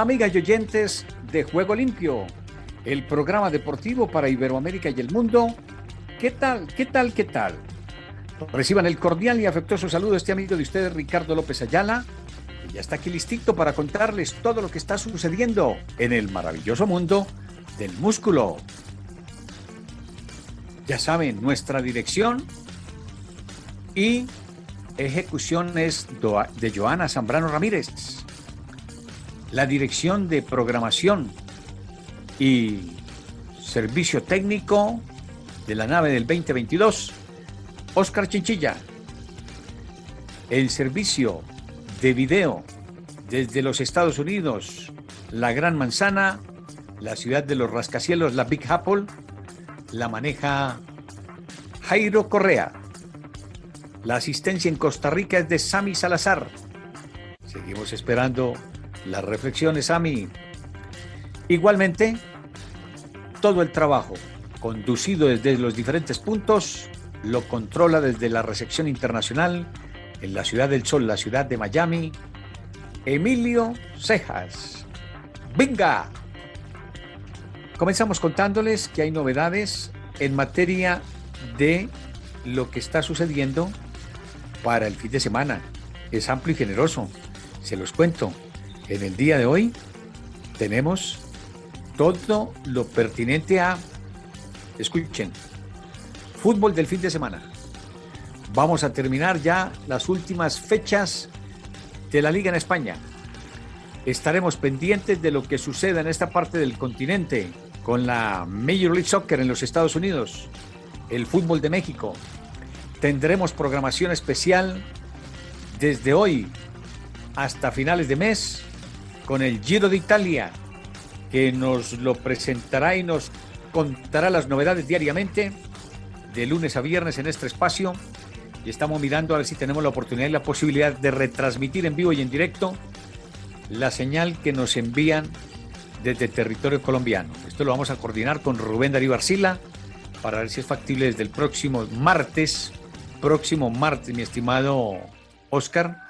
Amigas y oyentes de Juego Limpio, el programa deportivo para Iberoamérica y el mundo. ¿Qué tal? ¿Qué tal? ¿Qué tal? Reciban el cordial y afectuoso saludo de este amigo de ustedes, Ricardo López Ayala, que ya está aquí listito para contarles todo lo que está sucediendo en el maravilloso mundo del músculo. Ya saben, nuestra dirección y ejecución es de Joana Zambrano Ramírez. La dirección de programación y servicio técnico de la nave del 2022, Oscar Chinchilla. El servicio de video desde los Estados Unidos, la Gran Manzana, la ciudad de los rascacielos, la Big Apple, la maneja Jairo Correa. La asistencia en Costa Rica es de Sami Salazar. Seguimos esperando las reflexiones, Sami. Igualmente, todo el trabajo conducido desde los diferentes puntos lo controla desde la recepción internacional en la Ciudad del Sol, la ciudad de Miami, Emilio Cejas. ¡Venga! Comenzamos contándoles que hay novedades en materia de lo que está sucediendo para el fin de semana. Es amplio y generoso. Se los cuento. En el día de hoy tenemos todo lo pertinente a, escuchen, fútbol del fin de semana. Vamos a terminar ya las últimas fechas de la liga en España. Estaremos pendientes de lo que suceda en esta parte del continente con la Major League Soccer en los Estados Unidos, el fútbol de México, Tendremos programación especial desde hoy hasta finales de mes con el Giro de Italia, que nos lo presentará y nos contará las novedades diariamente, de lunes a viernes en este espacio. Y estamos mirando a ver si tenemos la oportunidad y la posibilidad de retransmitir en vivo y en directo la señal que nos envían desde territorio colombiano. Esto lo vamos a coordinar con Rubén Darío Arcila para ver si es factible desde el próximo martes próximo martes, mi estimado Oscar,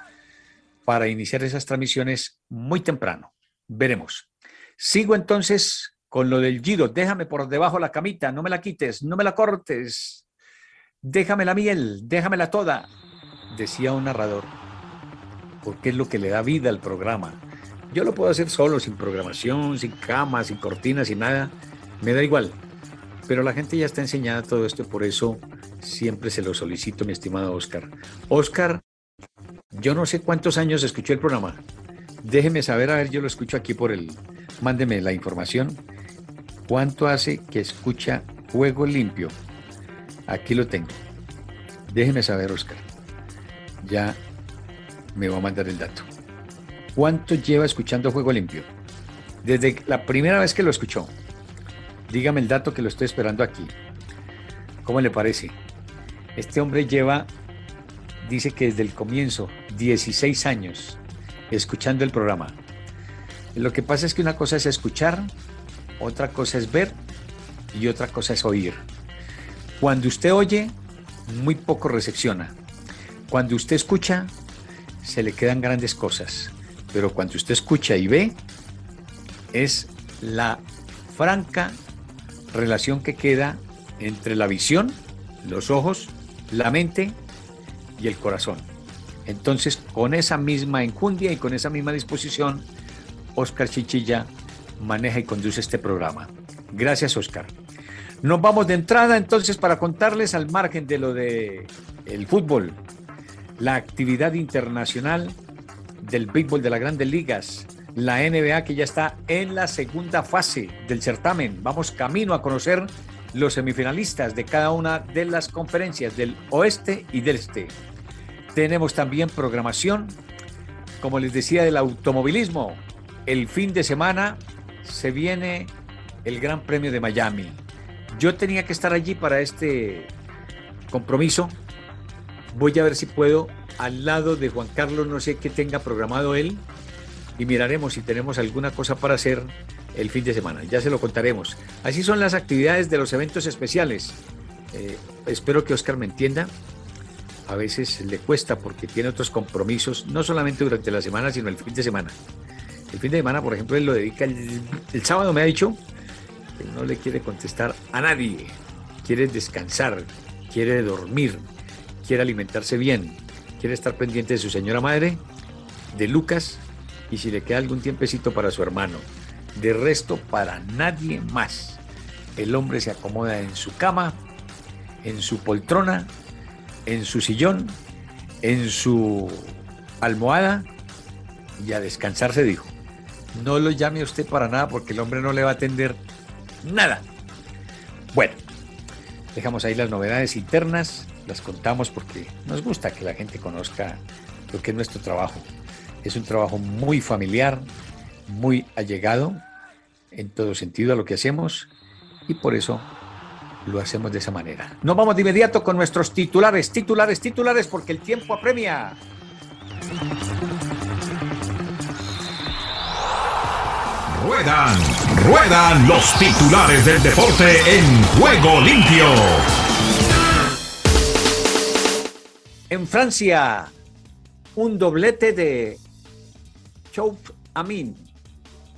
para iniciar esas transmisiones muy temprano. Veremos. Sigo entonces con lo del Giro. Déjame por debajo la camita, no me la quites, no me la cortes. Déjame la miel, déjamela toda, decía un narrador, porque es lo que le da vida al programa. Yo lo puedo hacer solo, sin programación, sin cama, sin cortinas, sin nada. Me da igual. Pero la gente ya está enseñada todo esto por eso siempre se lo solicito, mi estimado Oscar. Oscar, yo no sé cuántos años escuché el programa. Déjeme saber, a ver, yo lo escucho aquí por el... Mándeme la información. ¿Cuánto hace que escucha Juego Limpio? Aquí lo tengo. Déjeme saber, Oscar. Ya me va a mandar el dato. ¿Cuánto lleva escuchando Juego Limpio? Desde la primera vez que lo escuchó. Dígame el dato que lo estoy esperando aquí. ¿Cómo le parece? Este hombre lleva, dice que desde el comienzo, 16 años escuchando el programa. Lo que pasa es que una cosa es escuchar, otra cosa es ver y otra cosa es oír. Cuando usted oye, muy poco recepciona. Cuando usted escucha, se le quedan grandes cosas. Pero cuando usted escucha y ve, es la franca relación que queda entre la visión, los ojos, la mente y el corazón. Entonces, con esa misma enjundia y con esa misma disposición, Oscar Chichilla maneja y conduce este programa. Gracias, Oscar. Nos vamos de entrada entonces para contarles al margen de lo de fútbol, la actividad internacional del béisbol de las grandes ligas, la NBA que ya está en la segunda fase del certamen. Vamos camino a conocer los semifinalistas de cada una de las conferencias del oeste y del este. Tenemos también programación, como les decía, del automovilismo. el fin de semana se viene el Gran Premio de Miami. Yo tenía que estar allí para este compromiso. Voy a ver si puedo al lado de Juan Carlos, no sé qué tenga programado él, y miraremos si tenemos alguna cosa para hacer el fin de semana. Ya se lo contaremos. Así son las actividades de los eventos especiales. Eh, espero que Oscar me entienda. A veces le cuesta porque tiene otros compromisos, no solamente durante la semana, sino el fin de semana. El fin de semana, por ejemplo, él lo dedica el, el sábado, me ha dicho, que no le quiere contestar a nadie. Quiere descansar, quiere dormir, quiere alimentarse bien, quiere estar pendiente de su señora madre, de Lucas y si le queda algún tiempecito para su hermano. De resto, para nadie más. El hombre se acomoda en su cama, en su poltrona, en su sillón, en su almohada y a descansar se dijo. No lo llame usted para nada porque el hombre no le va a atender nada. Bueno, dejamos ahí las novedades internas, las contamos porque nos gusta que la gente conozca lo que es nuestro trabajo. Es un trabajo muy familiar, muy allegado en todo sentido a lo que hacemos y por eso lo hacemos de esa manera. Nos vamos de inmediato con nuestros titulares, titulares, titulares, porque el tiempo apremia. Ruedan, ruedan los titulares del deporte en juego limpio. En Francia, un doblete de Chouf Amin.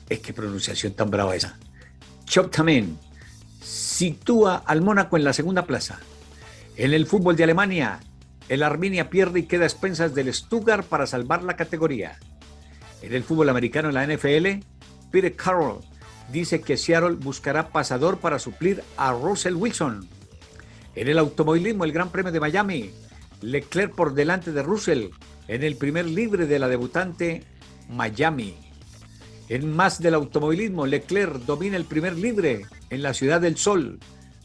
Es que pronunciación tan brava esa. Chouf Amin sitúa al Mónaco en la segunda plaza. En el fútbol de Alemania, el Arminia pierde y queda a expensas del Stuttgart para salvar la categoría. En el fútbol americano en la NFL, Peter Carroll dice que Seattle buscará pasador para suplir a Russell Wilson. En el automovilismo, el Gran Premio de Miami, Leclerc por delante de Russell en el primer libre de la debutante Miami. En más del automovilismo, Leclerc domina el primer libre en la Ciudad del Sol,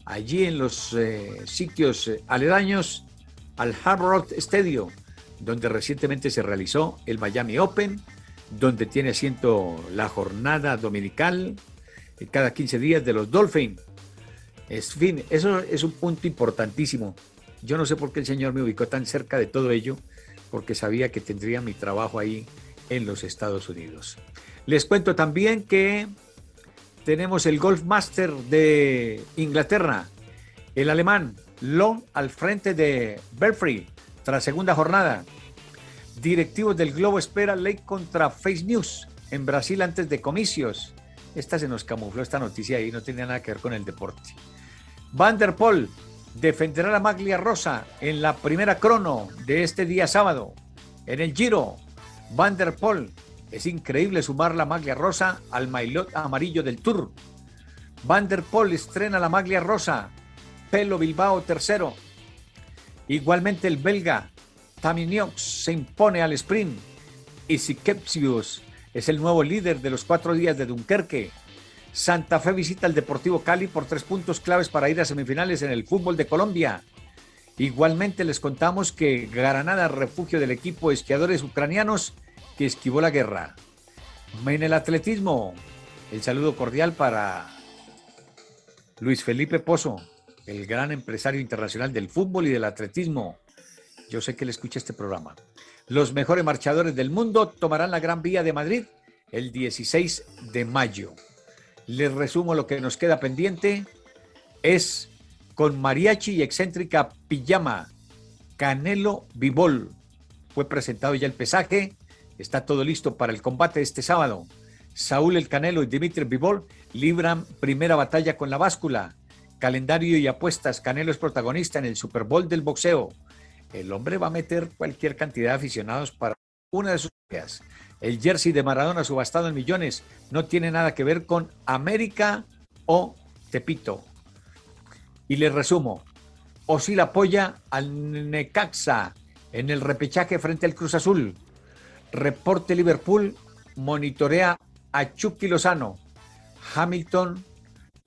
allí en los eh, sitios eh, aledaños al Hard Rock Stadium, donde recientemente se realizó el Miami Open, donde tiene asiento la jornada dominical eh, cada 15 días de los Dolphins. En fin, eso es un punto importantísimo. Yo no sé por qué el Señor me ubicó tan cerca de todo ello, porque sabía que tendría mi trabajo ahí en los Estados Unidos. Les cuento también que tenemos el Golf Master de Inglaterra, el alemán Long al frente de Belfry tras segunda jornada. Directivos del Globo espera ley contra Face News en Brasil antes de comicios. Esta se nos camufló esta noticia y no tenía nada que ver con el deporte. Van der Poel defenderá la maglia rosa en la primera crono de este día sábado. En el Giro, Van der Poel. Es increíble sumar la maglia rosa al maillot amarillo del Tour. Van der Poel estrena la maglia rosa. Pelo Bilbao tercero. Igualmente el belga Taminiox se impone al sprint. Y Sikepsius es el nuevo líder de los cuatro días de Dunkerque. Santa Fe visita al Deportivo Cali por tres puntos claves para ir a semifinales en el fútbol de Colombia. Igualmente les contamos que Granada, refugio del equipo de esquiadores ucranianos que esquivó la guerra. En el atletismo, el saludo cordial para Luis Felipe Pozo, el gran empresario internacional del fútbol y del atletismo. Yo sé que le escucha este programa. Los mejores marchadores del mundo tomarán la Gran Vía de Madrid el 16 de mayo. Les resumo lo que nos queda pendiente. Es con mariachi y excéntrica pijama. Canelo Vivol. Fue presentado ya el pesaje. Está todo listo para el combate este sábado. Saúl El Canelo y Dimitri Vivol libran primera batalla con la báscula. Calendario y apuestas. Canelo es protagonista en el Super Bowl del boxeo. El hombre va a meter cualquier cantidad de aficionados para una de sus peleas. El jersey de Maradona subastado en millones no tiene nada que ver con América o Tepito. Y les resumo, Osil apoya al Necaxa en el repechaje frente al Cruz Azul. Reporte Liverpool monitorea a Chucky Lozano. Hamilton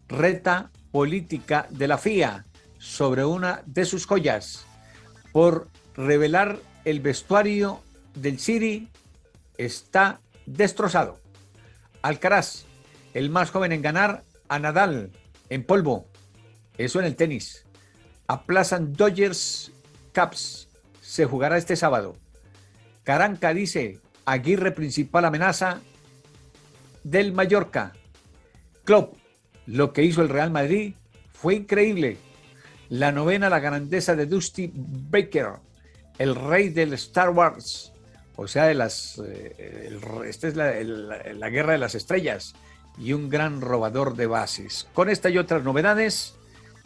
reta política de la FIA sobre una de sus joyas por revelar el vestuario del City está destrozado. Alcaraz, el más joven en ganar, a Nadal en polvo. Eso en el tenis. Aplazan Dodgers Caps. Se jugará este sábado. Caranca dice, Aguirre principal amenaza del Mallorca. Club, lo que hizo el Real Madrid fue increíble. La novena, la grandeza de Dusty Baker, el rey del Star Wars, o sea, de las, eh, esta es la guerra de las estrellas y un gran robador de bases. Con esta y otras novedades,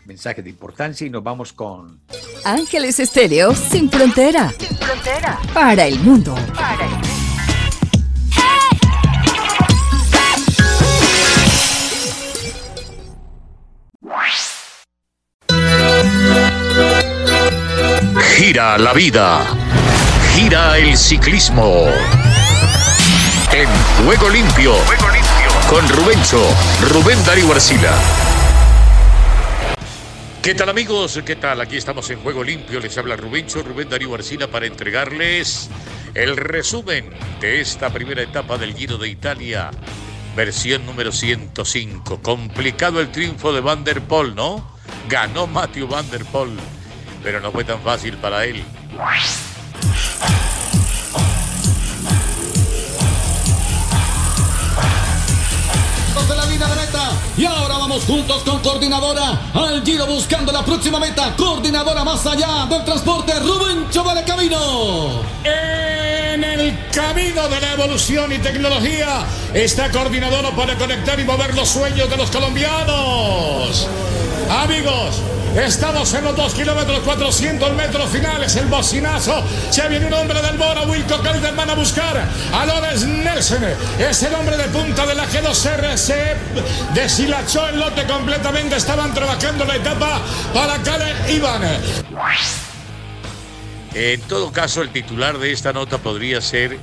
mensaje de importancia y nos vamos con Ángeles Estéreo sin frontera. Sin frontera. Para el mundo. Para el mundo. Gira la vida. Gira el ciclismo. En Juego Limpio. Juego Limpio. Con Rubencho. Rubén Darío Arcila. ¿Qué tal amigos? ¿Qué tal? Aquí estamos en Juego Limpio. Les habla Rubencho, Rubén Darío Arcila para entregarles el resumen de esta primera etapa del Giro de Italia, versión número 105. Complicado el triunfo de Van der Poel, ¿no? Ganó Matthew Van der Poel, pero no fue tan fácil para él. Y ahora vamos juntos con Coordinadora al Giro buscando la próxima meta. Coordinadora más allá del transporte. Rubencho de Camino. En el camino de la evolución y tecnología está Coordinadora para conectar y mover los sueños de los colombianos. Amigos, Estamos en los 2 kilómetros 400 metros finales. El bocinazo. Se viene un hombre del Bora. Wilco Calderman a buscar a Lorenz Nelson. Es el hombre de punta de la G2R. Se deshilachó el lote completamente. Estaban trabajando la etapa para Kale Iván. En todo caso, el titular de esta nota podría ser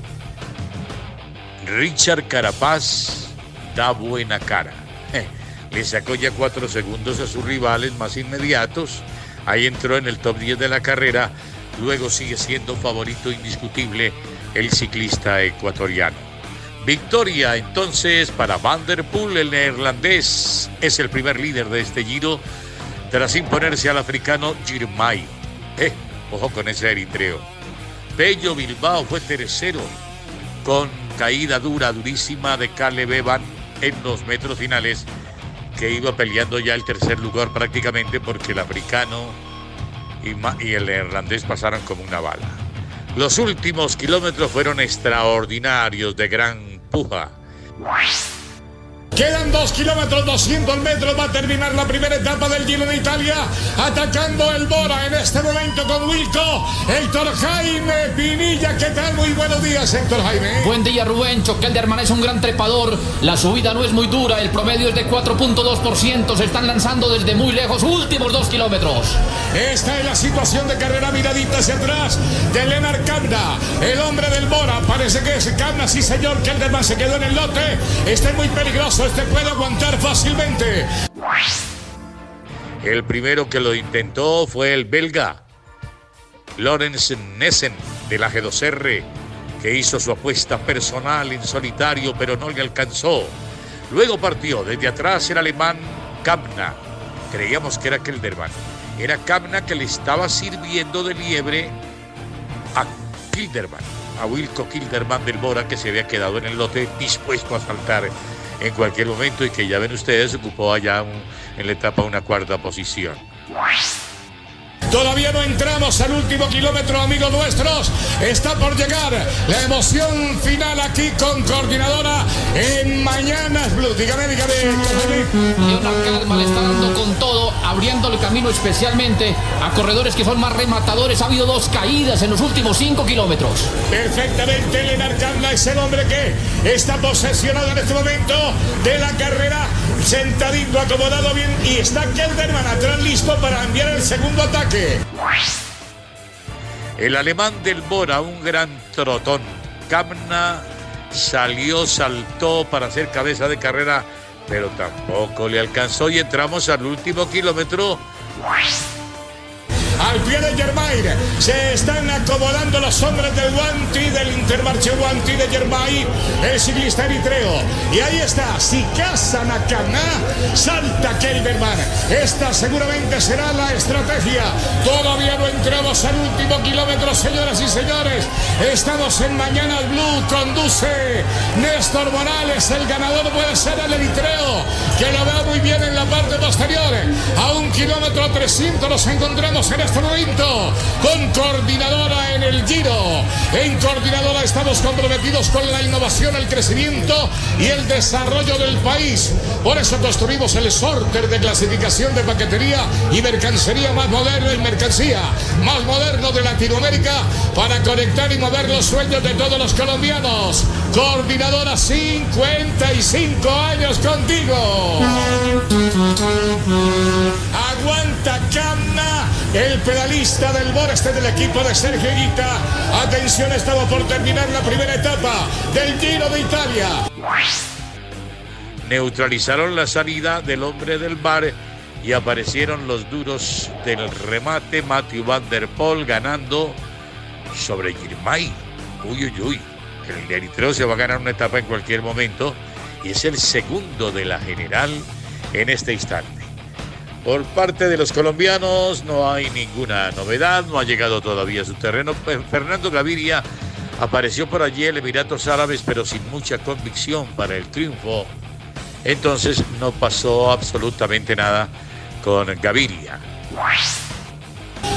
Richard Carapaz da buena cara le sacó ya cuatro segundos a sus rivales más inmediatos. Ahí entró en el top 10 de la carrera. Luego sigue siendo favorito indiscutible el ciclista ecuatoriano. Victoria entonces para Van der Poel, el neerlandés. Es el primer líder de este giro tras imponerse al africano Girmay. Eh, ojo con ese eritreo. Bello Bilbao fue tercero con caída dura, durísima de Caleb Evan en los metros finales que iba peleando ya el tercer lugar prácticamente porque el africano y, el neerlandés pasaron como una bala. Los últimos kilómetros fueron extraordinarios de gran puja. Quedan 2 kilómetros, 200 metros. Va a terminar la primera etapa del Giro de Italia. Atacando el Bora en este momento con Wilco. Héctor Jaime Pinilla. ¿Qué tal? Muy buenos días, Héctor Jaime. Buen día, Rubén. Choquelderman es un gran trepador. La subida no es muy dura. El promedio es de 4.2%. Se están lanzando desde muy lejos. Últimos 2 kilómetros. Esta es la situación de carrera miradita hacia atrás de Leonard Kamna. El hombre del Bora. Parece que es Kamna. Sí, señor. Kelderman se quedó en el lote. Está muy peligroso este puede aguantar fácilmente. El primero que lo intentó fue el belga Lorenz Nessen de la G2R, que hizo su apuesta personal en solitario, pero no le alcanzó. Luego partió desde atrás el alemán Kamna. Creíamos que era Kelderman. Era Kamna que le estaba sirviendo de liebre a Kilderman, a Wilco Kilderman del Bora, que se había quedado en el lote dispuesto a saltar en cualquier momento y que ya ven ustedes ocupó allá en la etapa una cuarta posición. Todavía no entramos al último kilómetro, amigos nuestros. Está por llegar la emoción final aquí con coordinadora en Mañanas Blue. Dígame, dígame. Leonard Calma le está dando con todo, abriendo el camino especialmente a corredores que son más rematadores. Ha habido dos caídas en los últimos cinco kilómetros. Perfectamente, Leonard Calma es el hombre que está posesionado en este momento de la carrera sentadito, acomodado bien y está Kelderman atrás listo para enviar el segundo ataque. El alemán del Bora, un gran trotón. Kamna salió, saltó para hacer cabeza de carrera, pero tampoco le alcanzó y entramos al último kilómetro al pie de Germain. Se están acomodando los hombres del Guanti, del Intermarché Guanti de Germain. el ciclista eritreo. Y ahí está, si casa Nakana, salta Kelderman. Esta seguramente será la estrategia. Todavía no entramos al último kilómetro, señoras y señores. Estamos en Mañana Blue, conduce Néstor Morales, el ganador puede ser el eritreo, que lo veo muy bien en la parte posterior. A un kilómetro 300 nos encontramos en este con coordinadora en el Giro. En coordinadora estamos comprometidos con la innovación, el crecimiento y el desarrollo del país. Por eso construimos el sorter de clasificación de paquetería y mercancía más moderno y mercancía más moderno de Latinoamérica para conectar y mover los sueños de todos los colombianos. Coordinadora 55 años contigo. Aguanta Camna, el pedalista del Boreste del equipo de Sergio. Atención, estaba por terminar la primera etapa del Giro de Italia. Neutralizaron la salida del hombre del bar y aparecieron los duros del remate. Matthew Van Der Poel ganando sobre Girmay. Uy, uy, uy. El eritreo se va a ganar una etapa en cualquier momento y es el segundo de la general en este instante. Por parte de los colombianos no hay ninguna novedad, no ha llegado todavía a su terreno. Fernando Gaviria apareció por allí en Emiratos Árabes, pero sin mucha convicción para el triunfo. Entonces no pasó absolutamente nada con Gaviria.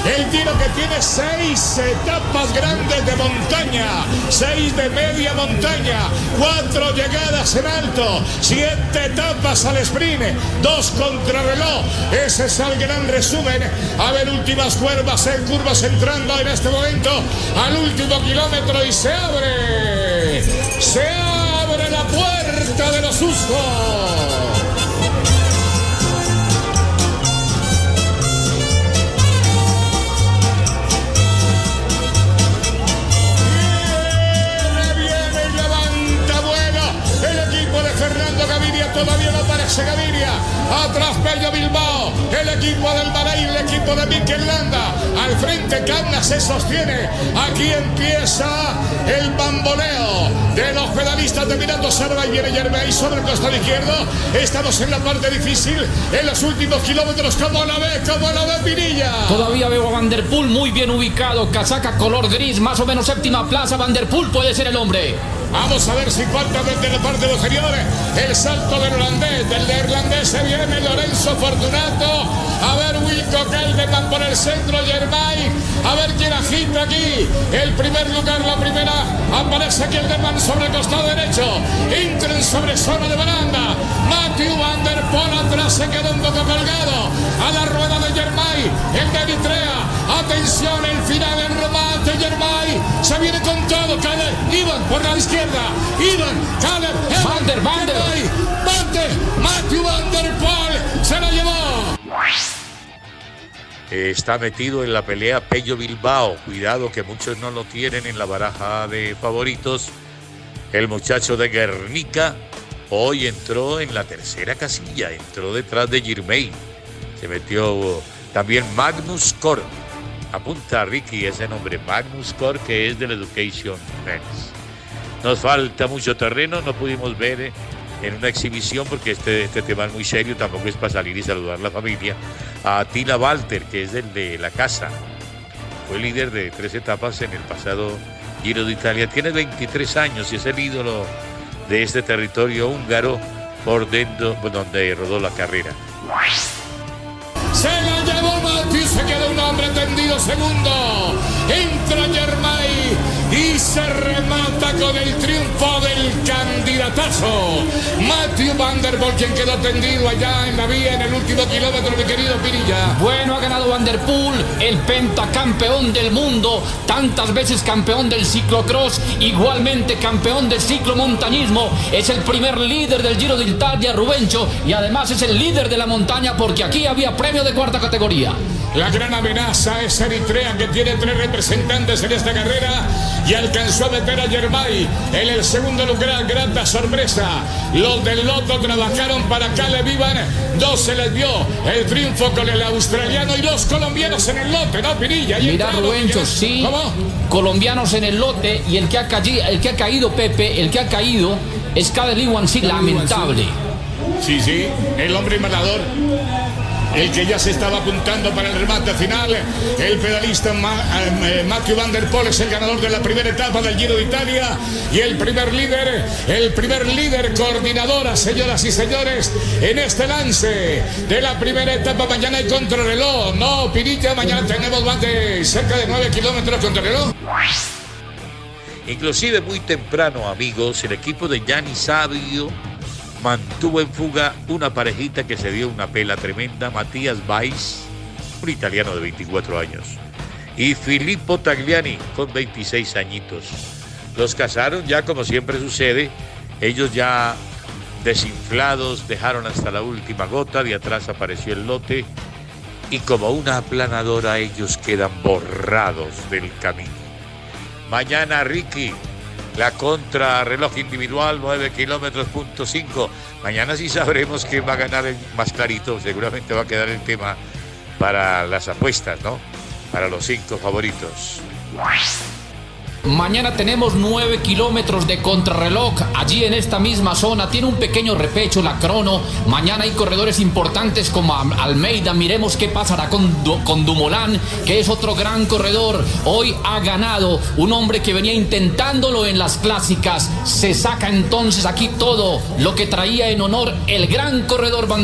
El tiro que tiene seis etapas grandes de montaña, seis de media montaña, cuatro llegadas en alto, siete etapas al sprint, dos contrarreloj. Ese es el gran resumen. A ver, últimas curvas en curvas entrando en este momento al último kilómetro y se abre. Se abre la puerta de los usos. Todavía no aparece Gaviria. Atrás Bello Bilbao, el equipo del Bahrein, el equipo de Mikel Landa. Al frente Camna se sostiene. Aquí empieza el bamboleo de los pedalistas de Mirando Sarva y viene Germay sobre el costado izquierdo. Estamos en la parte difícil, en los últimos kilómetros. como la ve? como la ve Pinilla? Todavía veo a Vanderpool muy bien ubicado. Casaca color gris, más o menos séptima plaza. Vanderpool puede ser el hombre. Vamos a ver si falta desde la parte posterior el salto del holandés. Del irlandés se viene Lorenzo Fortunato. A ver Wilco Caldeman por el centro, Germay. A ver quién agita aquí. El primer lugar, la primera. Aparece aquí el Derman sobre el costado derecho. Entren sobre zona de baranda. Matthew Van Der Poel atrás se queda un poco colgado. A la rueda de Germay. El de Eritrea. Atención, el final en remate. Germay se viene con todo. Caleb, Ivan por la izquierda. Ivan, Caleb, Van der, Van der. Matthew Van Der Poel se la llevó. Está metido en la pelea Pello Bilbao. Cuidado que muchos no lo tienen en la baraja de favoritos. El muchacho de Guernica hoy entró en la tercera casilla, entró detrás de Girmay. Se metió también Magnus Kor. Apunta Ricky ese nombre, Magnus Kor, que es del Education Men's. Nos falta mucho terreno, no pudimos ver eh, en una exhibición, porque este, este tema es muy serio, tampoco es para salir y saludar a la familia, a Tina Walter, que es el de la casa. Fue líder de tres etapas en el pasado Giro de Italia. Tiene 23 años y es el ídolo de este territorio húngaro por dentro donde rodó la carrera. Se segundo. Entra Germay y se remata con el triunfo del candidatazo. Matthew Van Der Poel, quien quedó tendido allá en la vía en el último kilómetro, mi querido Pirilla. Bueno, ha ganado Van Der Poel, el pentacampeón del mundo, tantas veces campeón del ciclocross, igualmente campeón del ciclomontañismo. Es el primer líder del Giro de Italia, Rubencho, y además es el líder de la montaña porque aquí había premio de cuarta categoría. La gran amenaza es Eritrea que tiene tres representantes en esta carrera y alcanzó a meter a Germay en el segundo lugar. Grata sorpresa. Los del Loto trabajaron para acá, le vivan. Dos se les dio el triunfo con el australiano y los colombianos en el lote, ¿no, Pirilla? Rubencho, sí. Colombianos en el lote y el que ha, caído, el que ha caído, Pepe, el que ha caído es Kadel sí, lamentable. Sí, sí, el hombre inmalador el que ya se estaba apuntando para el remate final. El pedalista eh, Matthew Van Der Poel es el ganador de la primera etapa del Giro de Italia y el primer líder, el primer líder coordinadora, señoras y señores, en este lance de la primera etapa. Mañana hay contrarreloj. No, Pirilla, mañana tenemos más de cerca de 9 kilómetros contrarreloj. Inclusive muy temprano, amigos, el equipo de Gianni Sabio mantuvo en fuga una parejita que se dio una pela tremenda, Matías Weiss, un italiano de 24 años, y Filippo Tagliani, con 26 añitos. Los casaron ya como siempre sucede, ellos ya desinflados dejaron hasta la última gota, de atrás apareció el lote y como una aplanadora ellos quedan borrados del camino. Mañana Ricky la contrarreloj individual 9 kilómetros punto 5. Mañana sí sabremos quién va a ganar el más clarito. Seguramente va a quedar el tema para las apuestas, ¿no? Para los cinco favoritos. Mañana tenemos 9 kilómetros de contrarreloj allí en esta misma zona. Tiene un pequeño repecho la crono. Mañana hay corredores importantes como Almeida. Miremos qué pasará con, con Dumolán, que es otro gran corredor. Hoy ha ganado un hombre que venía intentándolo en las clásicas. Se saca entonces aquí todo lo que traía en honor el gran corredor Van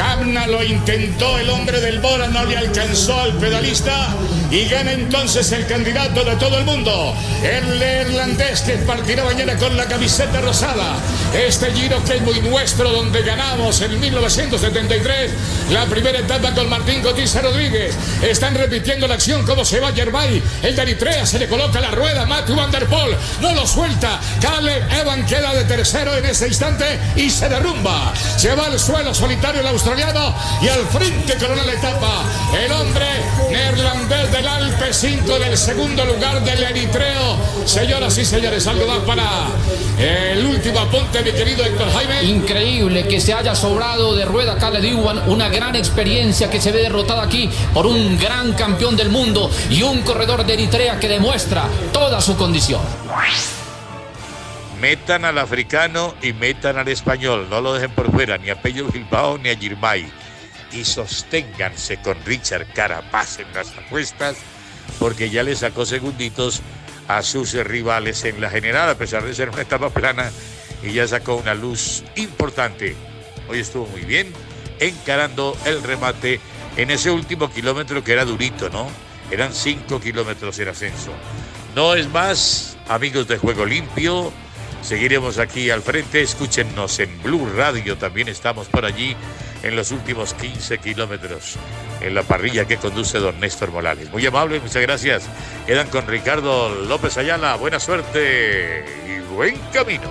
Camna lo intentó, el hombre del Bora no le alcanzó al pedalista y gana entonces el candidato de todo el mundo, el neerlandés que partirá mañana con la camiseta rosada. Este giro que es muy nuestro, donde ganamos en 1973 la primera etapa con Martín Cotiza Rodríguez. Están repitiendo la acción, como se va Yerbay. El de Eritrea se le coloca la rueda, Matthew Van Der Poel no lo suelta. Caleb Evan queda de tercero en ese instante y se derrumba. Se va al suelo solitario el australiano y al frente corona la etapa. El hombre neerlandés del Alpe 5 del segundo lugar del Eritreo. Señoras y señores, algo más para el último apunte, mi querido Héctor Jaime. Increíble que se haya sobrado de rueda Caleb Ewan, una gran experiencia que se ve derrotada aquí por un gran campeón del mundo y un corredor de Eritrea que demuestra toda su condición. Metan al africano y metan al español, no lo dejen por fuera, ni a Pello Bilbao ni a Girmay. Y sosténganse con Richard Carapaz en las apuestas, porque ya le sacó segunditos a sus rivales en la general, a pesar de ser una etapa plana, y ya sacó una luz importante. Hoy estuvo muy bien, encarando el remate en ese último kilómetro que era durito, ¿no? Eran cinco kilómetros en ascenso. No es más, amigos de Juego Limpio. Seguiremos aquí al frente. Escúchenos en Blue Radio. También estamos por allí en los últimos 15 kilómetros en la parrilla que conduce don Néstor Morales. Muy amable, muchas gracias. Quedan con Ricardo López Ayala. Buena suerte y buen camino.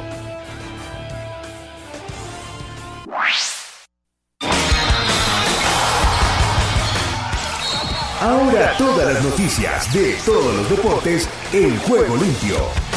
Ahora todas las noticias de todos los deportes en juego limpio.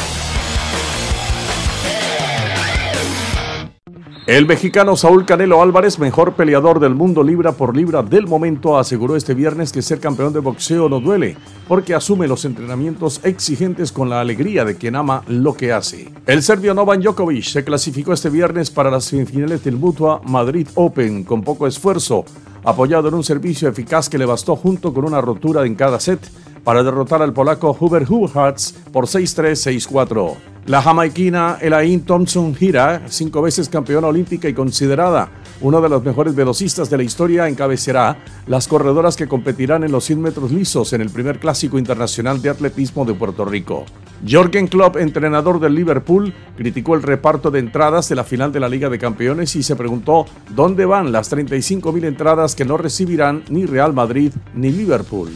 El mexicano Saúl Canelo Álvarez, mejor peleador del mundo libra por libra del momento, aseguró este viernes que ser campeón de boxeo no duele, porque asume los entrenamientos exigentes con la alegría de quien ama lo que hace. El serbio Novan Djokovic se clasificó este viernes para las semifinales del Mutua Madrid Open con poco esfuerzo, apoyado en un servicio eficaz que le bastó junto con una rotura en cada set para derrotar al polaco Hubert Hurkacz por 6-3, 6-4. La jamaiquina Elaine Thompson Gira, cinco veces campeona olímpica y considerada uno de los mejores velocistas de la historia, encabezará las corredoras que competirán en los 100 metros lisos en el primer clásico internacional de atletismo de Puerto Rico. Jorgen Klopp, entrenador del Liverpool, criticó el reparto de entradas de la final de la Liga de Campeones y se preguntó dónde van las 35.000 entradas que no recibirán ni Real Madrid ni Liverpool.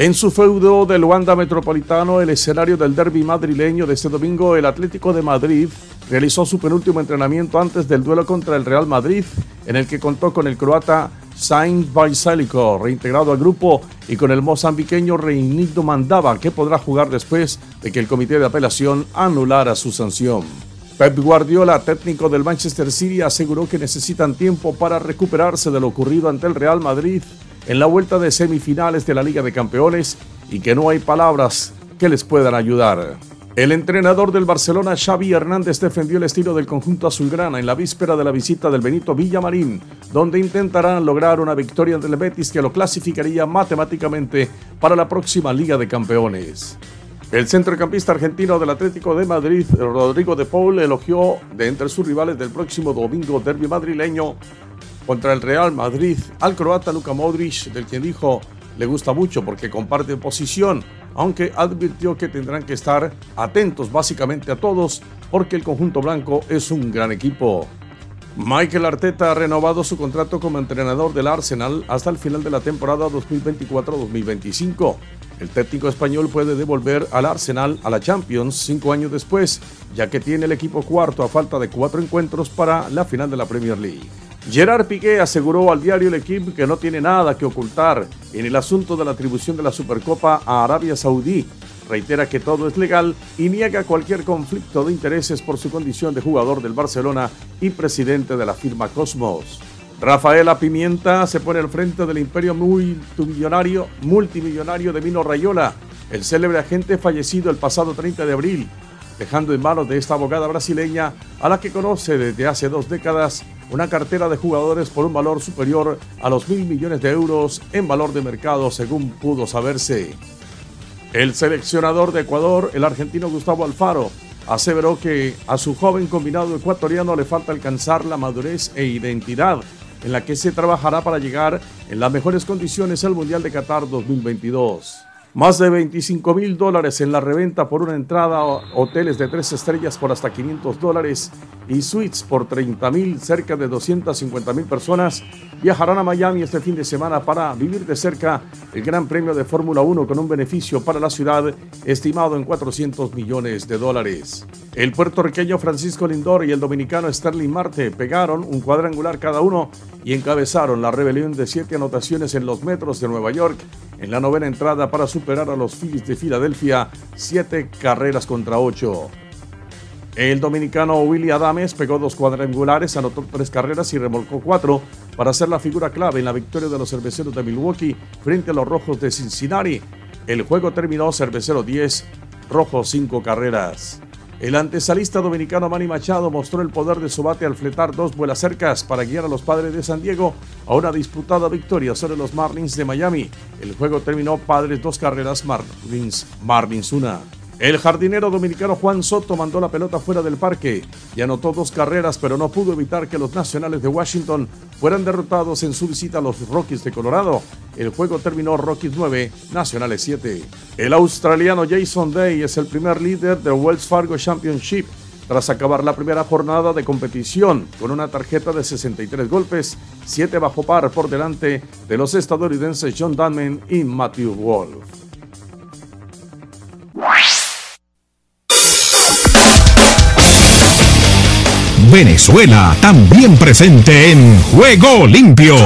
En su feudo del Luanda Metropolitano, el escenario del derby madrileño de este domingo, el Atlético de Madrid realizó su penúltimo entrenamiento antes del duelo contra el Real Madrid, en el que contó con el croata Sainz Baisalico, reintegrado al grupo, y con el mozambiqueño Reinildo Mandaba, que podrá jugar después de que el comité de apelación anulara su sanción. Pep Guardiola, técnico del Manchester City, aseguró que necesitan tiempo para recuperarse de lo ocurrido ante el Real Madrid en la vuelta de semifinales de la Liga de Campeones y que no hay palabras que les puedan ayudar. El entrenador del Barcelona, Xavi Hernández, defendió el estilo del conjunto azulgrana en la víspera de la visita del Benito Villamarín, donde intentarán lograr una victoria ante el Betis que lo clasificaría matemáticamente para la próxima Liga de Campeones. El centrocampista argentino del Atlético de Madrid, Rodrigo de Paul, elogió de entre sus rivales del próximo domingo derby madrileño contra el Real Madrid al croata Luka Modric, del quien dijo le gusta mucho porque comparte posición, aunque advirtió que tendrán que estar atentos básicamente a todos porque el conjunto blanco es un gran equipo. Michael Arteta ha renovado su contrato como entrenador del Arsenal hasta el final de la temporada 2024-2025. El técnico español puede devolver al Arsenal a la Champions cinco años después, ya que tiene el equipo cuarto a falta de cuatro encuentros para la final de la Premier League. Gerard Piqué aseguró al diario El Equipo que no tiene nada que ocultar en el asunto de la atribución de la Supercopa a Arabia Saudí. Reitera que todo es legal y niega cualquier conflicto de intereses por su condición de jugador del Barcelona y presidente de la firma Cosmos. Rafaela Pimienta se pone al frente del imperio multimillonario, multimillonario de Vino Rayola, el célebre agente fallecido el pasado 30 de abril, dejando en manos de esta abogada brasileña a la que conoce desde hace dos décadas una cartera de jugadores por un valor superior a los mil millones de euros en valor de mercado según pudo saberse. El seleccionador de Ecuador, el argentino Gustavo Alfaro, aseveró que a su joven combinado ecuatoriano le falta alcanzar la madurez e identidad en la que se trabajará para llegar en las mejores condiciones al Mundial de Qatar 2022. Más de 25 mil dólares en la reventa por una entrada hoteles de tres estrellas por hasta 500 dólares y suites por 30 mil, cerca de 250 mil personas viajarán a Miami este fin de semana para vivir de cerca el Gran Premio de Fórmula 1 con un beneficio para la ciudad estimado en 400 millones de dólares. El puertorriqueño Francisco Lindor y el dominicano Sterling Marte pegaron un cuadrangular cada uno y encabezaron la rebelión de siete anotaciones en los metros de Nueva York en la novena entrada para superar a los Phillies de Filadelfia siete carreras contra ocho. El dominicano Willy Adames pegó dos cuadrangulares, anotó tres carreras y remolcó cuatro para ser la figura clave en la victoria de los cerveceros de Milwaukee frente a los rojos de Cincinnati. El juego terminó cervecero 10, rojo 5 carreras. El antesalista dominicano Manny Machado mostró el poder de su bate al fletar dos vuelas cercas para guiar a los padres de San Diego a una disputada victoria sobre los Marlins de Miami. El juego terminó padres dos carreras, Marlins, Marlins una. El jardinero dominicano Juan Soto mandó la pelota fuera del parque y anotó dos carreras, pero no pudo evitar que los nacionales de Washington fueran derrotados en su visita a los Rockies de Colorado. El juego terminó Rockies 9, Nacionales 7. El australiano Jason Day es el primer líder del Wells Fargo Championship tras acabar la primera jornada de competición con una tarjeta de 63 golpes, 7 bajo par por delante de los estadounidenses John Dunman y Matthew Wolf. Venezuela, también presente en Juego Limpio.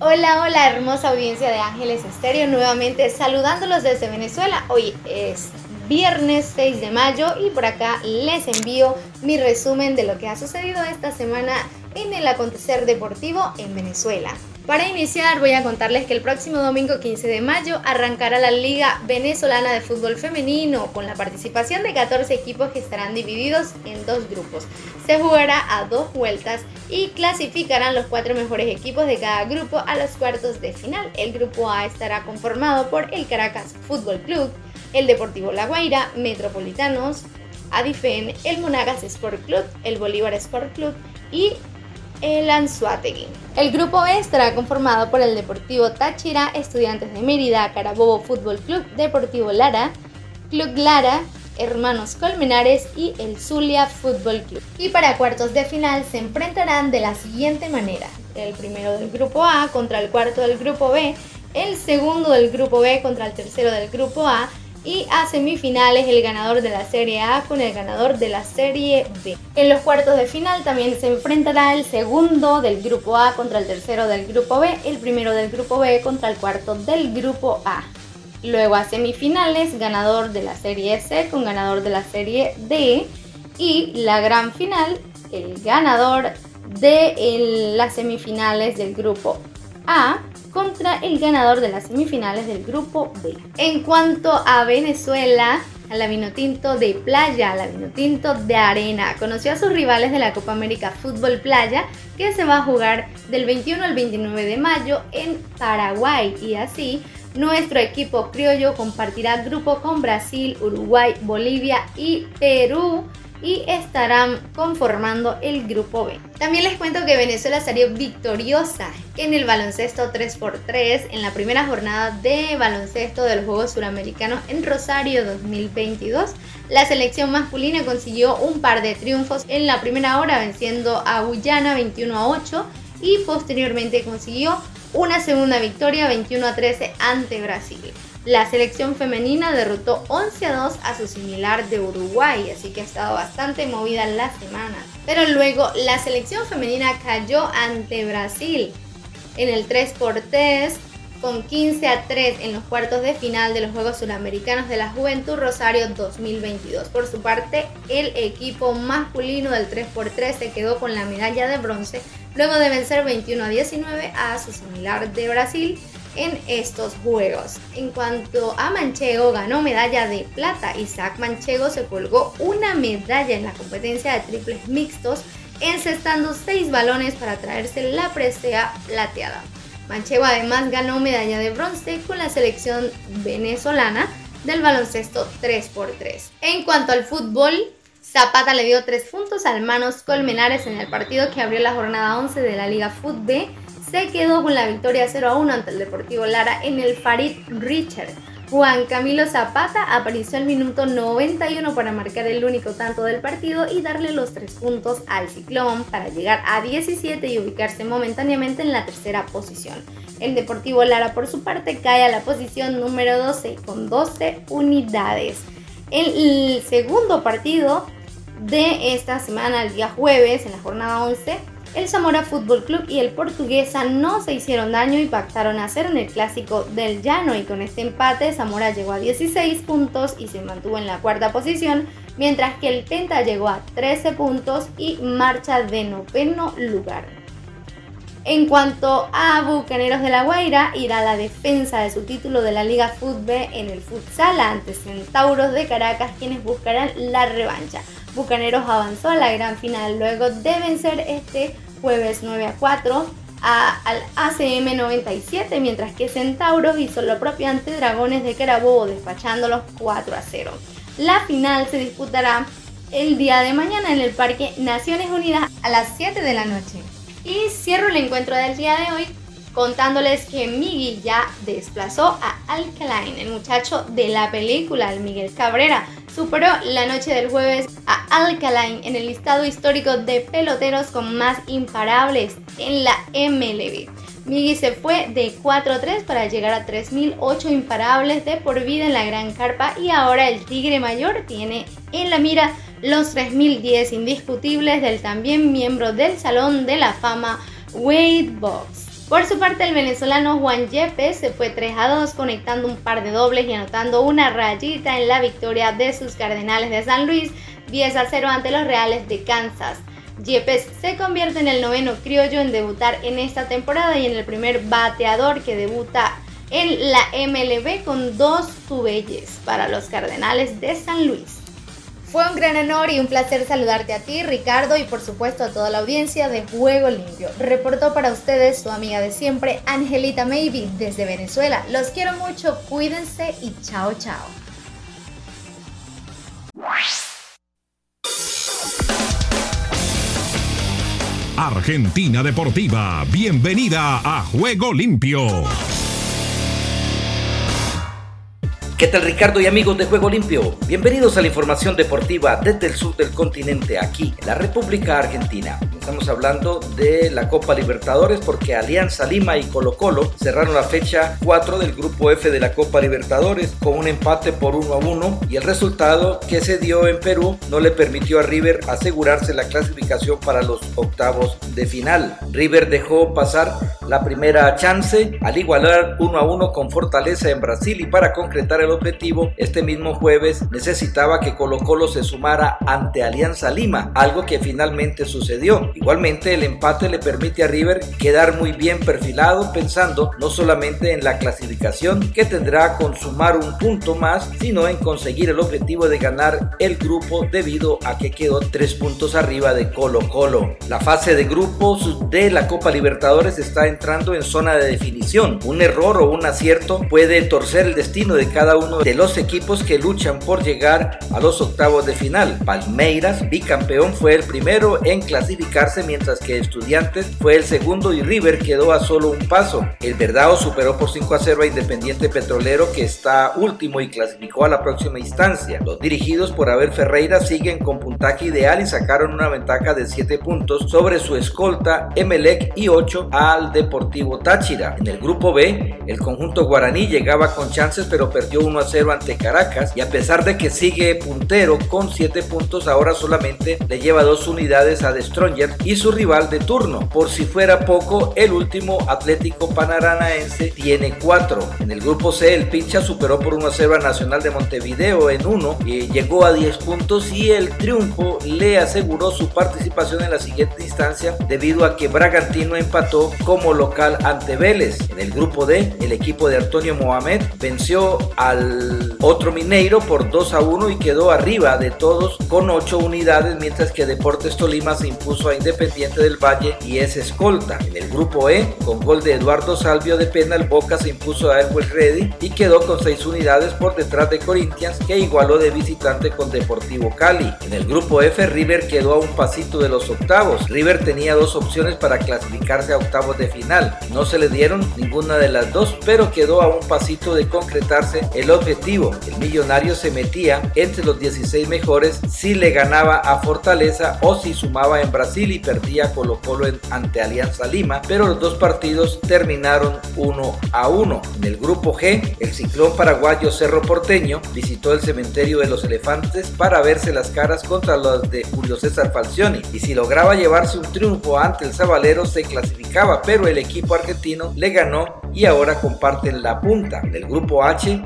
Hola, hola, hermosa audiencia de Ángeles Estéreo, nuevamente saludándolos desde Venezuela. Hoy es viernes 6 de mayo y por acá les envío mi resumen de lo que ha sucedido esta semana en el acontecer deportivo en Venezuela. Para iniciar voy a contarles que el próximo domingo 15 de mayo arrancará la Liga Venezolana de Fútbol Femenino con la participación de 14 equipos que estarán divididos en dos grupos. Se jugará a dos vueltas y clasificarán los cuatro mejores equipos de cada grupo a los cuartos de final. El grupo A estará conformado por el Caracas Fútbol Club, el Deportivo La Guaira, Metropolitanos, Adifen, el Monagas Sport Club, el Bolívar Sport Club y el Anzuategui. El grupo B estará conformado por el Deportivo Táchira, Estudiantes de Mérida, Carabobo Fútbol Club, Deportivo Lara, Club Lara, Hermanos Colmenares y el Zulia Fútbol Club. Y para cuartos de final se enfrentarán de la siguiente manera. El primero del grupo A contra el cuarto del grupo B, el segundo del grupo B contra el tercero del grupo A, y a semifinales el ganador de la Serie A con el ganador de la Serie B. En los cuartos de final también se enfrentará el segundo del grupo A contra el tercero del grupo B, el primero del grupo B contra el cuarto del grupo A. Luego a semifinales, ganador de la Serie C con ganador de la Serie D y la gran final, el ganador de las semifinales del grupo A contra el ganador de las semifinales del grupo B. En cuanto a Venezuela, a la Vinotinto de Playa, a la Vinotinto de Arena, conoció a sus rivales de la Copa América Fútbol Playa que se va a jugar del 21 al 29 de mayo en Paraguay. Y así nuestro equipo criollo compartirá grupo con Brasil, Uruguay, Bolivia y Perú y estarán conformando el grupo B. También les cuento que Venezuela salió victoriosa en el baloncesto 3x3 en la primera jornada de baloncesto de los Juegos Suramericanos en Rosario 2022. La selección masculina consiguió un par de triunfos en la primera hora venciendo a Guyana 21 a 8 y posteriormente consiguió una segunda victoria 21 a 13 ante Brasil. La selección femenina derrotó 11 a 2 a su similar de Uruguay, así que ha estado bastante movida la semana. Pero luego la selección femenina cayó ante Brasil en el 3x3 con 15 a 3 en los cuartos de final de los Juegos Suramericanos de la Juventud Rosario 2022. Por su parte, el equipo masculino del 3x3 se quedó con la medalla de bronce luego de vencer 21 a 19 a su similar de Brasil en estos juegos. En cuanto a Manchego, ganó medalla de plata. Isaac Manchego se colgó una medalla en la competencia de triples mixtos, encestando seis balones para traerse la presea plateada. Manchego además ganó medalla de bronce con la selección venezolana del baloncesto 3x3. En cuanto al fútbol, Zapata le dio tres puntos al Manos Colmenares en el partido que abrió la jornada 11 de la Liga Fútbol se quedó con la victoria 0 a 1 ante el Deportivo Lara en el Farid Richard. Juan Camilo Zapata apareció el minuto 91 para marcar el único tanto del partido y darle los tres puntos al Ciclón para llegar a 17 y ubicarse momentáneamente en la tercera posición. El Deportivo Lara por su parte cae a la posición número 12 con 12 unidades. El segundo partido de esta semana, el día jueves, en la jornada 11, el Zamora Fútbol Club y el Portuguesa no se hicieron daño y pactaron hacer en el clásico del llano y con este empate Zamora llegó a 16 puntos y se mantuvo en la cuarta posición, mientras que el Penta llegó a 13 puntos y marcha de noveno lugar. En cuanto a Bucaneros de la Guaira, irá a la defensa de su título de la Liga Fútbol en el futsal ante Centauros de Caracas, quienes buscarán la revancha. Bucaneros avanzó a la gran final luego de vencer este jueves 9 a 4 al ACM 97, mientras que Centauros hizo lo propio ante Dragones de Carabobo, despachándolos 4 a 0. La final se disputará el día de mañana en el Parque Naciones Unidas a las 7 de la noche. Y cierro el encuentro del día de hoy contándoles que Migui ya desplazó a Alkaline, el muchacho de la película, el Miguel Cabrera. Superó la noche del jueves a Alkaline en el listado histórico de peloteros con más imparables en la MLB. Migui se fue de 4-3 para llegar a 3.008 imparables de por vida en la Gran Carpa y ahora el Tigre Mayor tiene en la mira los 3.010 indiscutibles del también miembro del Salón de la Fama Wade Box. Por su parte, el venezolano Juan Yepes se fue 3 a 2 conectando un par de dobles y anotando una rayita en la victoria de sus Cardenales de San Luis 10 a 0 ante los Reales de Kansas. Yepes se convierte en el noveno criollo en debutar en esta temporada y en el primer bateador que debuta en la MLB con dos tubelles para los Cardenales de San Luis. Fue un gran honor y un placer saludarte a ti, Ricardo, y por supuesto a toda la audiencia de Juego Limpio. Reportó para ustedes su amiga de siempre, Angelita Maybe, desde Venezuela. Los quiero mucho, cuídense y chao, chao. Argentina Deportiva, bienvenida a Juego Limpio. ¿Qué tal Ricardo y amigos de Juego Limpio? Bienvenidos a la información deportiva desde el sur del continente, aquí en la República Argentina. Estamos hablando de la Copa Libertadores porque Alianza Lima y Colo Colo cerraron la fecha 4 del grupo F de la Copa Libertadores con un empate por 1 a 1 y el resultado que se dio en Perú no le permitió a River asegurarse la clasificación para los octavos de final. River dejó pasar la primera chance al igualar 1 a 1 con Fortaleza en Brasil y para concretar el objetivo este mismo jueves necesitaba que Colo Colo se sumara ante Alianza Lima, algo que finalmente sucedió. Igualmente el empate le permite a River quedar muy bien perfilado pensando no solamente en la clasificación que tendrá con sumar un punto más, sino en conseguir el objetivo de ganar el grupo debido a que quedó tres puntos arriba de Colo Colo. La fase de grupos de la Copa Libertadores está entrando en zona de definición. Un error o un acierto puede torcer el destino de cada uno de los equipos que luchan por llegar a los octavos de final. Palmeiras, bicampeón, fue el primero en clasificarse mientras que Estudiantes fue el segundo y River quedó a solo un paso. El Verdao superó por 5 a 0 a Independiente Petrolero que está último y clasificó a la próxima instancia. Los dirigidos por Abel Ferreira siguen con puntaje ideal y sacaron una ventaja de 7 puntos sobre su escolta Emelec y 8 al Deportivo Táchira. En el grupo B, el conjunto guaraní llegaba con chances pero perdió 1 a 0 ante Caracas y a pesar de que sigue puntero con 7 puntos ahora solamente le lleva dos unidades a The Stronger y su rival de turno. Por si fuera poco, el último Atlético Panaranaense tiene 4. En el grupo C, el Pincha superó por 1 a 0 a Nacional de Montevideo en 1 y llegó a 10 puntos y el triunfo le aseguró su participación en la siguiente instancia debido a que Bragantino empató como local ante Vélez. En el grupo D, el equipo de Antonio Mohamed venció otro Mineiro por 2 a 1 y quedó arriba de todos con 8 unidades, mientras que Deportes Tolima se impuso a Independiente del Valle y es escolta. En el grupo E, con gol de Eduardo Salvio de penal, Boca se impuso a Elwell Ready y quedó con 6 unidades por detrás de Corinthians, que igualó de visitante con Deportivo Cali. En el grupo F, River quedó a un pasito de los octavos. River tenía dos opciones para clasificarse a octavos de final. No se le dieron ninguna de las dos, pero quedó a un pasito de concretarse el objetivo. El millonario se metía entre los 16 mejores si le ganaba a Fortaleza o si sumaba en Brasil y perdía Colo Colo ante Alianza Lima, pero los dos partidos terminaron 1 a 1. En el grupo G, el ciclón paraguayo Cerro Porteño visitó el cementerio de los elefantes para verse las caras contra los de Julio César Falcioni y si lograba llevarse un triunfo ante el Sabalero se clasificaba, pero el equipo argentino le ganó y ahora comparten la punta. En el grupo H,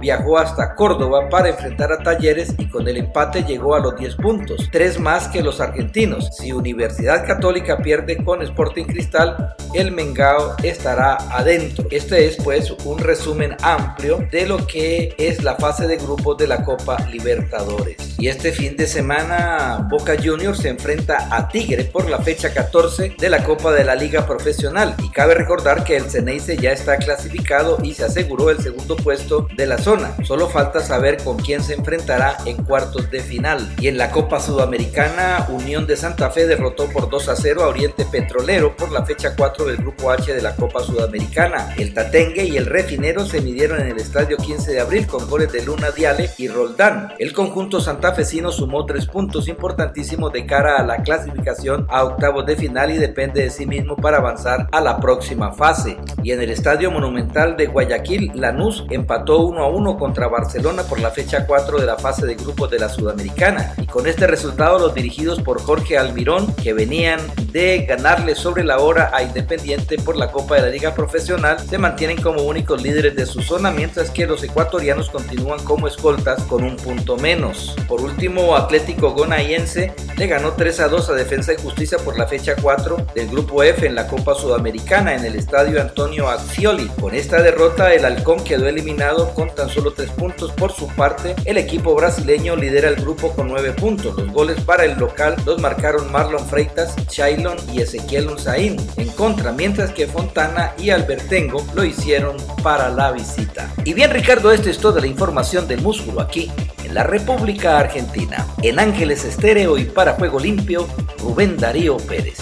viajó hasta Córdoba para enfrentar a Talleres y con el empate llegó a los 10 puntos, tres más que los argentinos. Si Universidad Católica pierde con Sporting Cristal, el Mengao estará adentro. Este es pues un resumen amplio de lo que es la fase de grupos de la Copa Libertadores. Y este fin de semana Boca Juniors se enfrenta a Tigre por la fecha 14 de la Copa de la Liga Profesional. Y cabe recordar que el Ceneice ya está clasificado y se aseguró el segundo puesto de la zona. Solo falta saber con quién se enfrentará en cuartos de final. Y en la Copa Sudamericana, Unión de Santa Fe derrotó por 2 a 0 a Oriente Petrolero por la fecha 4 del Grupo H de la Copa Sudamericana. El Tatengue y el Refinero se midieron en el Estadio 15 de abril con goles de Luna Diale y Roldán. El conjunto santafesino sumó tres puntos importantísimos de cara a la clasificación a octavos de final y depende de sí mismo para avanzar a la próxima fase. Y en el Estadio Monumental de Guayaquil, Lanús empató 1 a 1 contra Barcelona por la fecha 4 de la fase de grupos de la Sudamericana. Y con este resultado, los dirigidos por Jorge Almirón, que venían de ganarle sobre la hora a Independiente por la Copa de la Liga Profesional, se mantienen como únicos líderes de su zona, mientras que los ecuatorianos continúan como escoltas con un punto menos. Por último, Atlético Gonayense le ganó 3 a 2 a Defensa y Justicia por la fecha 4 del Grupo F en la Copa Sudamericana en el Estadio Antonio Accioli. Con esta derrota, el Halcón quedó eliminado con tan solo 3 puntos. Por su parte, el equipo brasileño lidera el grupo con 9 puntos. Los goles para el local los marcaron Marlon Freitas, Shailon y Ezequiel Unzaín en contra, mientras que Fontana y Albertengo lo hicieron para la visita. Y bien Ricardo, esto es toda la información del músculo aquí en la República Argentina. En Ángeles Estéreo y para Juego Limpio, Rubén Darío Pérez.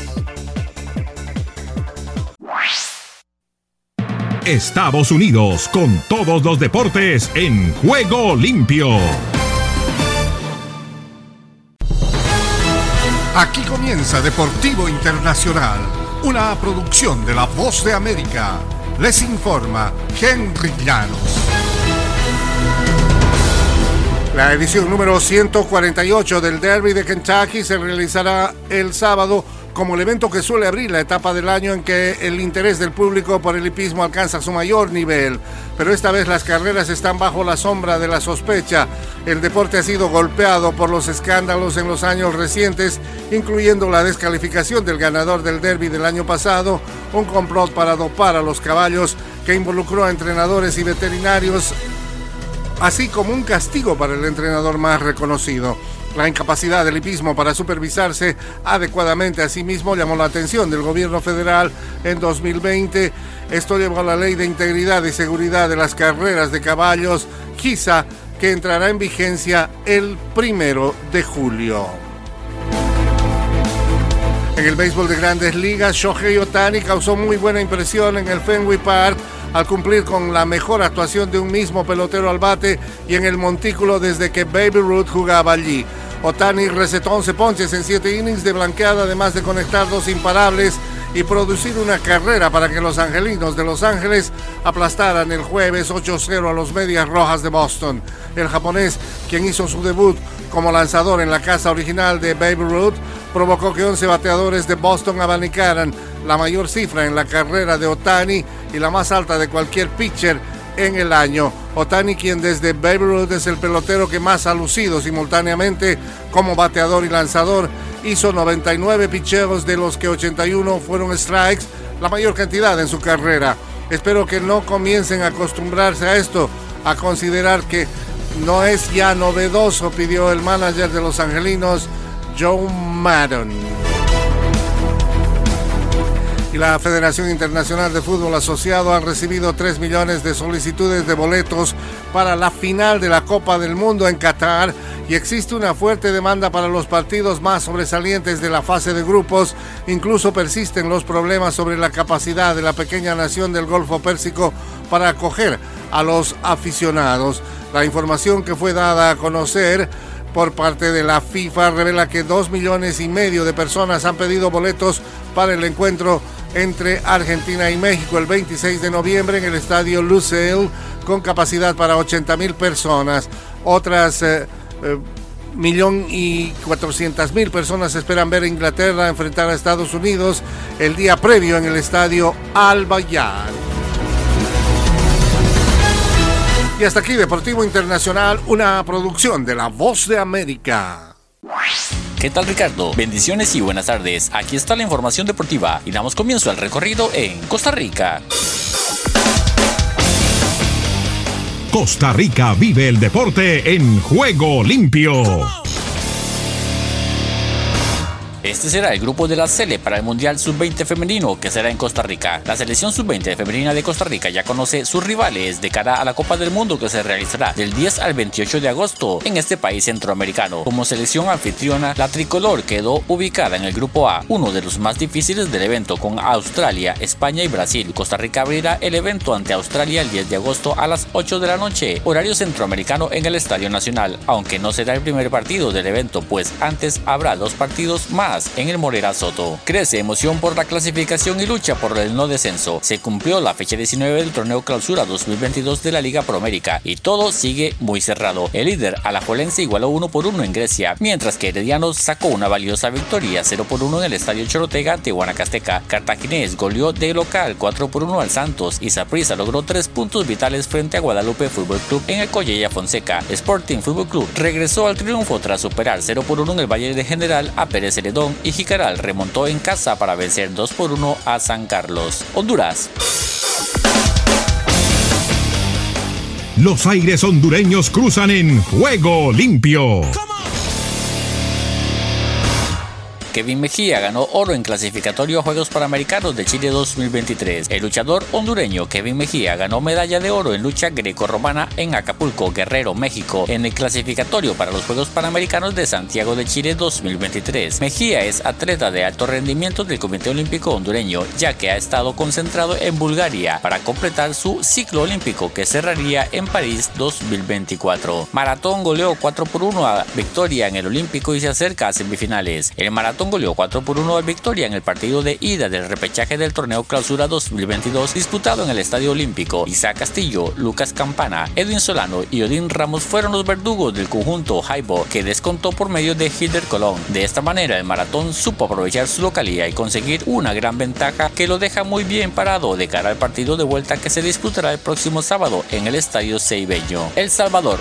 Estados Unidos con todos los deportes en Juego Limpio. Aquí comienza Deportivo Internacional, una producción de La Voz de América. Les informa Henry Llanos. La edición número 148 del Derby de Kentucky se realizará el sábado como el evento que suele abrir la etapa del año en que el interés del público por el hipismo alcanza su mayor nivel. Pero esta vez las carreras están bajo la sombra de la sospecha. El deporte ha sido golpeado por los escándalos en los años recientes, incluyendo la descalificación del ganador del derby del año pasado, un complot para dopar a los caballos que involucró a entrenadores y veterinarios, así como un castigo para el entrenador más reconocido. La incapacidad del hipismo para supervisarse adecuadamente a sí mismo llamó la atención del gobierno federal en 2020. Esto llevó a la ley de integridad y seguridad de las carreras de caballos, quizá que entrará en vigencia el primero de julio. En el béisbol de grandes ligas, Shohei Otani causó muy buena impresión en el Fenway Park al cumplir con la mejor actuación de un mismo pelotero al bate y en el montículo desde que Baby Ruth jugaba allí. Otani recetó 11 ponches en 7 innings de blanqueada, además de conectar dos imparables y producir una carrera para que los angelinos de Los Ángeles aplastaran el jueves 8-0 a los Medias Rojas de Boston. El japonés, quien hizo su debut como lanzador en la casa original de Baby Ruth, provocó que 11 bateadores de Boston abanicaran la mayor cifra en la carrera de Otani y la más alta de cualquier pitcher en el año. Otani, quien desde Baby Ruth es el pelotero que más ha lucido simultáneamente como bateador y lanzador, hizo 99 picheos de los que 81 fueron strikes, la mayor cantidad en su carrera. Espero que no comiencen a acostumbrarse a esto, a considerar que no es ya novedoso, pidió el manager de los Angelinos, Joe Madden y la Federación Internacional de Fútbol Asociado han recibido 3 millones de solicitudes de boletos para la final de la Copa del Mundo en Qatar y existe una fuerte demanda para los partidos más sobresalientes de la fase de grupos. Incluso persisten los problemas sobre la capacidad de la pequeña nación del Golfo Pérsico para acoger a los aficionados. La información que fue dada a conocer por parte de la FIFA revela que dos millones y medio de personas han pedido boletos para el encuentro entre Argentina y México el 26 de noviembre en el estadio Lusail con capacidad para 80 mil personas. Otras eh, eh, millón y cuatrocientas mil personas esperan ver a Inglaterra enfrentar a Estados Unidos el día previo en el estadio Al. Y hasta aquí Deportivo Internacional, una producción de La Voz de América. ¿Qué tal Ricardo? Bendiciones y buenas tardes. Aquí está la información deportiva y damos comienzo al recorrido en Costa Rica. Costa Rica vive el deporte en juego limpio. Este será el grupo de la Sele para el Mundial Sub-20 femenino que será en Costa Rica. La selección Sub-20 femenina de Costa Rica ya conoce sus rivales de cara a la Copa del Mundo que se realizará del 10 al 28 de agosto en este país centroamericano. Como selección anfitriona, la tricolor quedó ubicada en el grupo A, uno de los más difíciles del evento con Australia, España y Brasil. Costa Rica abrirá el evento ante Australia el 10 de agosto a las 8 de la noche, horario centroamericano en el Estadio Nacional, aunque no será el primer partido del evento, pues antes habrá dos partidos más en el Morera Soto. Crece emoción por la clasificación y lucha por el no descenso. Se cumplió la fecha 19 del torneo clausura 2022 de la Liga Promérica y todo sigue muy cerrado. El líder Alajuelense igualó 1 por 1 en Grecia, mientras que Herediano sacó una valiosa victoria 0 por 1 en el Estadio Chorotega ante Guanacasteca. Cartaginés goleó de local 4 por 1 al Santos y Saprissa logró 3 puntos vitales frente a Guadalupe Fútbol Club en el Collella Fonseca. Sporting Fútbol Club regresó al triunfo tras superar 0 por 1 en el Valle de General a Pérez Heredón y Jicaral remontó en casa para vencer 2 por 1 a San Carlos, Honduras. Los aires hondureños cruzan en juego limpio. Kevin Mejía ganó oro en clasificatorio a Juegos Panamericanos de Chile 2023. El luchador hondureño Kevin Mejía ganó medalla de oro en lucha greco-romana en Acapulco, Guerrero, México, en el clasificatorio para los Juegos Panamericanos de Santiago de Chile 2023. Mejía es atleta de alto rendimiento del Comité Olímpico Hondureño, ya que ha estado concentrado en Bulgaria para completar su ciclo olímpico que cerraría en París 2024. Maratón goleó 4 por 1 a Victoria en el Olímpico y se acerca a semifinales. El maratón Maratón goleó 4 por 1 al Victoria en el partido de ida del repechaje del torneo Clausura 2022 disputado en el Estadio Olímpico. Isaac Castillo, Lucas Campana, Edwin Solano y Odín Ramos fueron los verdugos del conjunto Jaibo que descontó por medio de Hilder Colón. De esta manera el Maratón supo aprovechar su localía y conseguir una gran ventaja que lo deja muy bien parado de cara al partido de vuelta que se disputará el próximo sábado en el Estadio Ceibeño. El Salvador.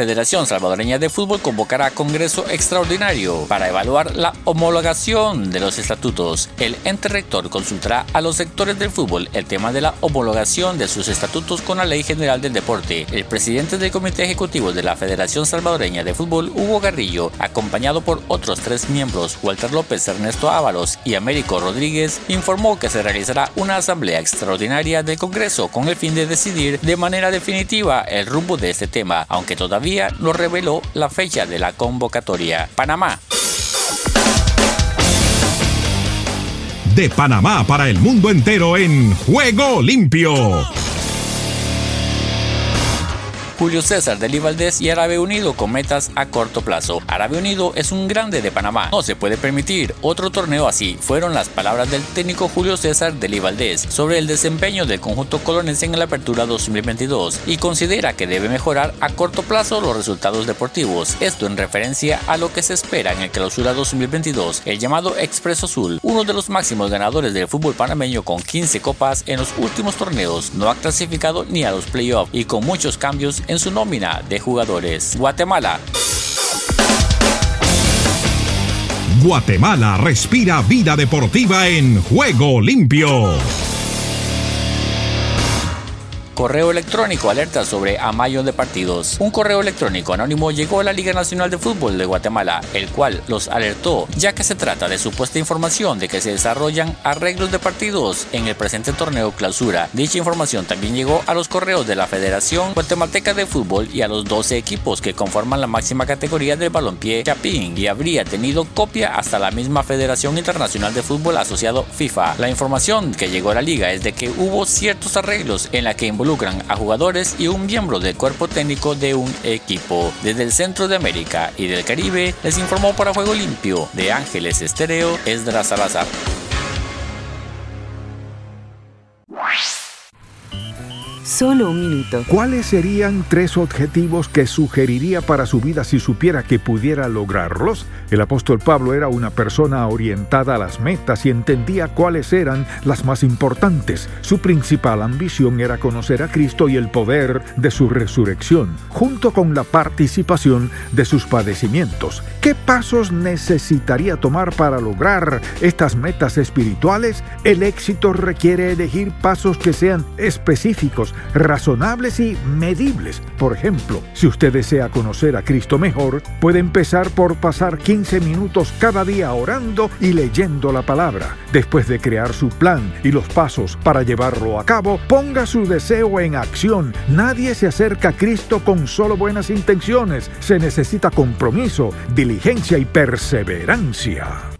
Federación Salvadoreña de Fútbol convocará Congreso Extraordinario para evaluar la homologación de los estatutos. El ente rector consultará a los sectores del fútbol el tema de la homologación de sus estatutos con la Ley General del Deporte. El presidente del Comité Ejecutivo de la Federación Salvadoreña de Fútbol, Hugo Garrillo, acompañado por otros tres miembros, Walter López, Ernesto Ábalos y Américo Rodríguez, informó que se realizará una asamblea extraordinaria del Congreso con el fin de decidir de manera definitiva el rumbo de este tema, aunque todavía lo reveló la fecha de la convocatoria. Panamá. De Panamá para el mundo entero en Juego Limpio. Julio César de Valdés y Arabia Unido con metas a corto plazo. Arabia Unido es un grande de Panamá. No se puede permitir otro torneo así. Fueron las palabras del técnico Julio César de Valdés sobre el desempeño del conjunto colonense en la apertura 2022 y considera que debe mejorar a corto plazo los resultados deportivos. Esto en referencia a lo que se espera en el clausura 2022, el llamado Expreso Azul, uno de los máximos ganadores del fútbol panameño con 15 copas en los últimos torneos, no ha clasificado ni a los playoffs y con muchos cambios en su nómina de jugadores. Guatemala. Guatemala respira vida deportiva en juego limpio. Correo electrónico alerta sobre amayo de partidos. Un correo electrónico anónimo llegó a la Liga Nacional de Fútbol de Guatemala, el cual los alertó, ya que se trata de supuesta información de que se desarrollan arreglos de partidos en el presente torneo clausura. Dicha información también llegó a los correos de la Federación Guatemalteca de Fútbol y a los 12 equipos que conforman la máxima categoría del balompié Chapín y habría tenido copia hasta la misma Federación Internacional de Fútbol asociado FIFA. La información que llegó a la liga es de que hubo ciertos arreglos en la que involucran a jugadores y un miembro del cuerpo técnico de un equipo. Desde el centro de América y del Caribe les informó para Juego Limpio de Ángeles Estéreo Esdras Salazar. Solo un minuto. ¿Cuáles serían tres objetivos que sugeriría para su vida si supiera que pudiera lograrlos? El apóstol Pablo era una persona orientada a las metas y entendía cuáles eran las más importantes. Su principal ambición era conocer a Cristo y el poder de su resurrección, junto con la participación de sus padecimientos. ¿Qué pasos necesitaría tomar para lograr estas metas espirituales? El éxito requiere elegir pasos que sean específicos, razonables y medibles. Por ejemplo, si usted desea conocer a Cristo mejor, puede empezar por pasar 15 minutos cada día orando y leyendo la palabra. Después de crear su plan y los pasos para llevarlo a cabo, ponga su deseo en acción. Nadie se acerca a Cristo con solo buenas intenciones. Se necesita compromiso, diligencia y perseverancia.